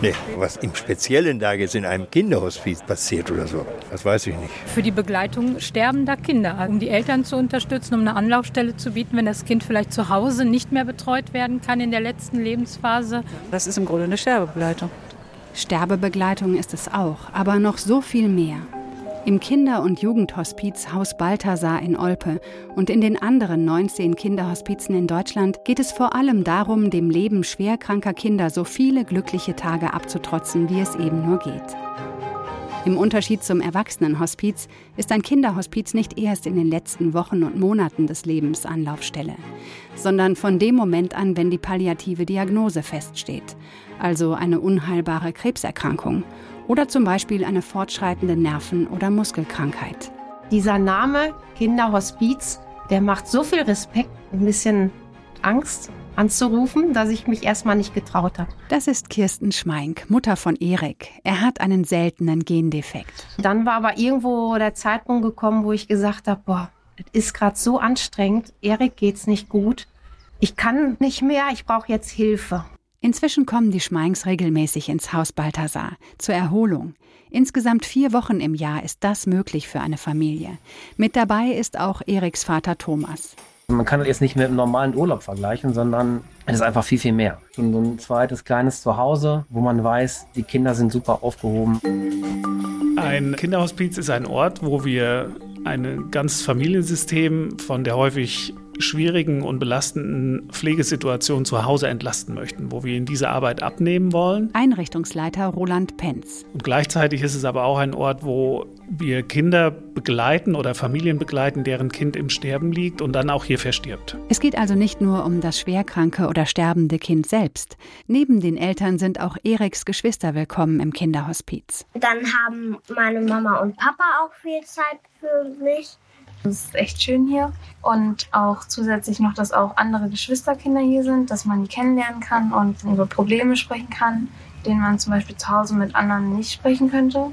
Nee, was im Speziellen da jetzt in einem Kinderhospiz passiert oder so, das weiß ich nicht. Für die Begleitung sterbender Kinder, um die Eltern zu unterstützen, um eine Anlaufstelle zu bieten, wenn das Kind vielleicht zu Hause nicht mehr betreut werden kann in der letzten Lebensphase. Das ist im Grunde eine Sterbebegleitung. Sterbebegleitung ist es auch, aber noch so viel mehr. Im Kinder- und Jugendhospiz Haus Balthasar in Olpe und in den anderen 19 Kinderhospizen in Deutschland geht es vor allem darum, dem Leben schwerkranker Kinder so viele glückliche Tage abzutrotzen, wie es eben nur geht. Im Unterschied zum Erwachsenenhospiz ist ein Kinderhospiz nicht erst in den letzten Wochen und Monaten des Lebens Anlaufstelle, sondern von dem Moment an, wenn die palliative Diagnose feststeht, also eine unheilbare Krebserkrankung oder zum Beispiel eine fortschreitende Nerven- oder Muskelkrankheit. Dieser Name Kinderhospiz, der macht so viel Respekt, ein bisschen Angst anzurufen, dass ich mich erstmal nicht getraut habe. Das ist Kirsten Schmeink, Mutter von Erik. Er hat einen seltenen Gendefekt. Dann war aber irgendwo der Zeitpunkt gekommen, wo ich gesagt habe, boah, es ist gerade so anstrengend, Erik geht's nicht gut. Ich kann nicht mehr, ich brauche jetzt Hilfe. Inzwischen kommen die Schmeinks regelmäßig ins Haus Balthasar zur Erholung. Insgesamt vier Wochen im Jahr ist das möglich für eine Familie. Mit dabei ist auch Eriks Vater Thomas. Man kann das jetzt nicht mit einem normalen Urlaub vergleichen, sondern es ist einfach viel, viel mehr. So ein zweites kleines Zuhause, wo man weiß, die Kinder sind super aufgehoben. Ein Kinderhospiz ist ein Ort, wo wir ein ganzes Familiensystem von der häufig schwierigen und belastenden Pflegesituation zu Hause entlasten möchten, wo wir ihnen diese Arbeit abnehmen wollen. Einrichtungsleiter Roland Penz. Und gleichzeitig ist es aber auch ein Ort, wo wir Kinder begleiten oder Familien begleiten, deren Kind im Sterben liegt und dann auch hier verstirbt. Es geht also nicht nur um das schwerkranke oder sterbende Kind selbst. Neben den Eltern sind auch Eriks Geschwister willkommen im Kinderhospiz. Dann haben meine Mama und Papa auch viel Zeit für mich. Es ist echt schön hier und auch zusätzlich noch, dass auch andere Geschwisterkinder hier sind, dass man die kennenlernen kann und über Probleme sprechen kann, denen man zum Beispiel zu Hause mit anderen nicht sprechen könnte.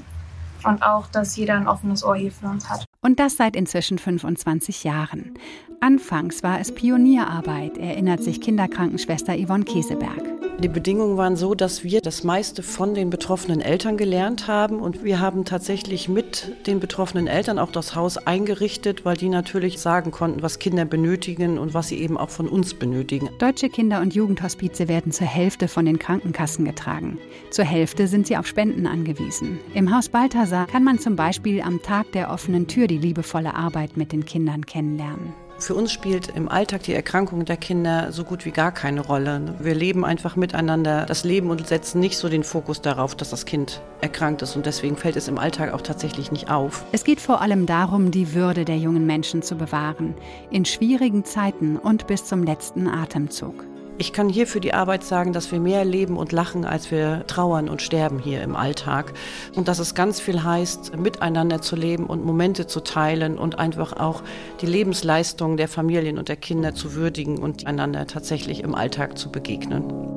Und auch, dass jeder ein offenes Ohr hier für uns hat. Und das seit inzwischen 25 Jahren. Anfangs war es Pionierarbeit, erinnert sich Kinderkrankenschwester Yvonne Keseberg. Die Bedingungen waren so, dass wir das meiste von den betroffenen Eltern gelernt haben und wir haben tatsächlich mit den betroffenen Eltern auch das Haus eingerichtet, weil die natürlich sagen konnten, was Kinder benötigen und was sie eben auch von uns benötigen. Deutsche Kinder- und Jugendhospize werden zur Hälfte von den Krankenkassen getragen. Zur Hälfte sind sie auf Spenden angewiesen. Im Haus Balthasar kann man zum Beispiel am Tag der offenen Tür die liebevolle Arbeit mit den Kindern kennenlernen. Für uns spielt im Alltag die Erkrankung der Kinder so gut wie gar keine Rolle. Wir leben einfach miteinander das Leben und setzen nicht so den Fokus darauf, dass das Kind erkrankt ist. Und deswegen fällt es im Alltag auch tatsächlich nicht auf. Es geht vor allem darum, die Würde der jungen Menschen zu bewahren. In schwierigen Zeiten und bis zum letzten Atemzug. Ich kann hier für die Arbeit sagen, dass wir mehr leben und lachen, als wir trauern und sterben hier im Alltag. Und dass es ganz viel heißt, miteinander zu leben und Momente zu teilen und einfach auch die Lebensleistung der Familien und der Kinder zu würdigen und einander tatsächlich im Alltag zu begegnen.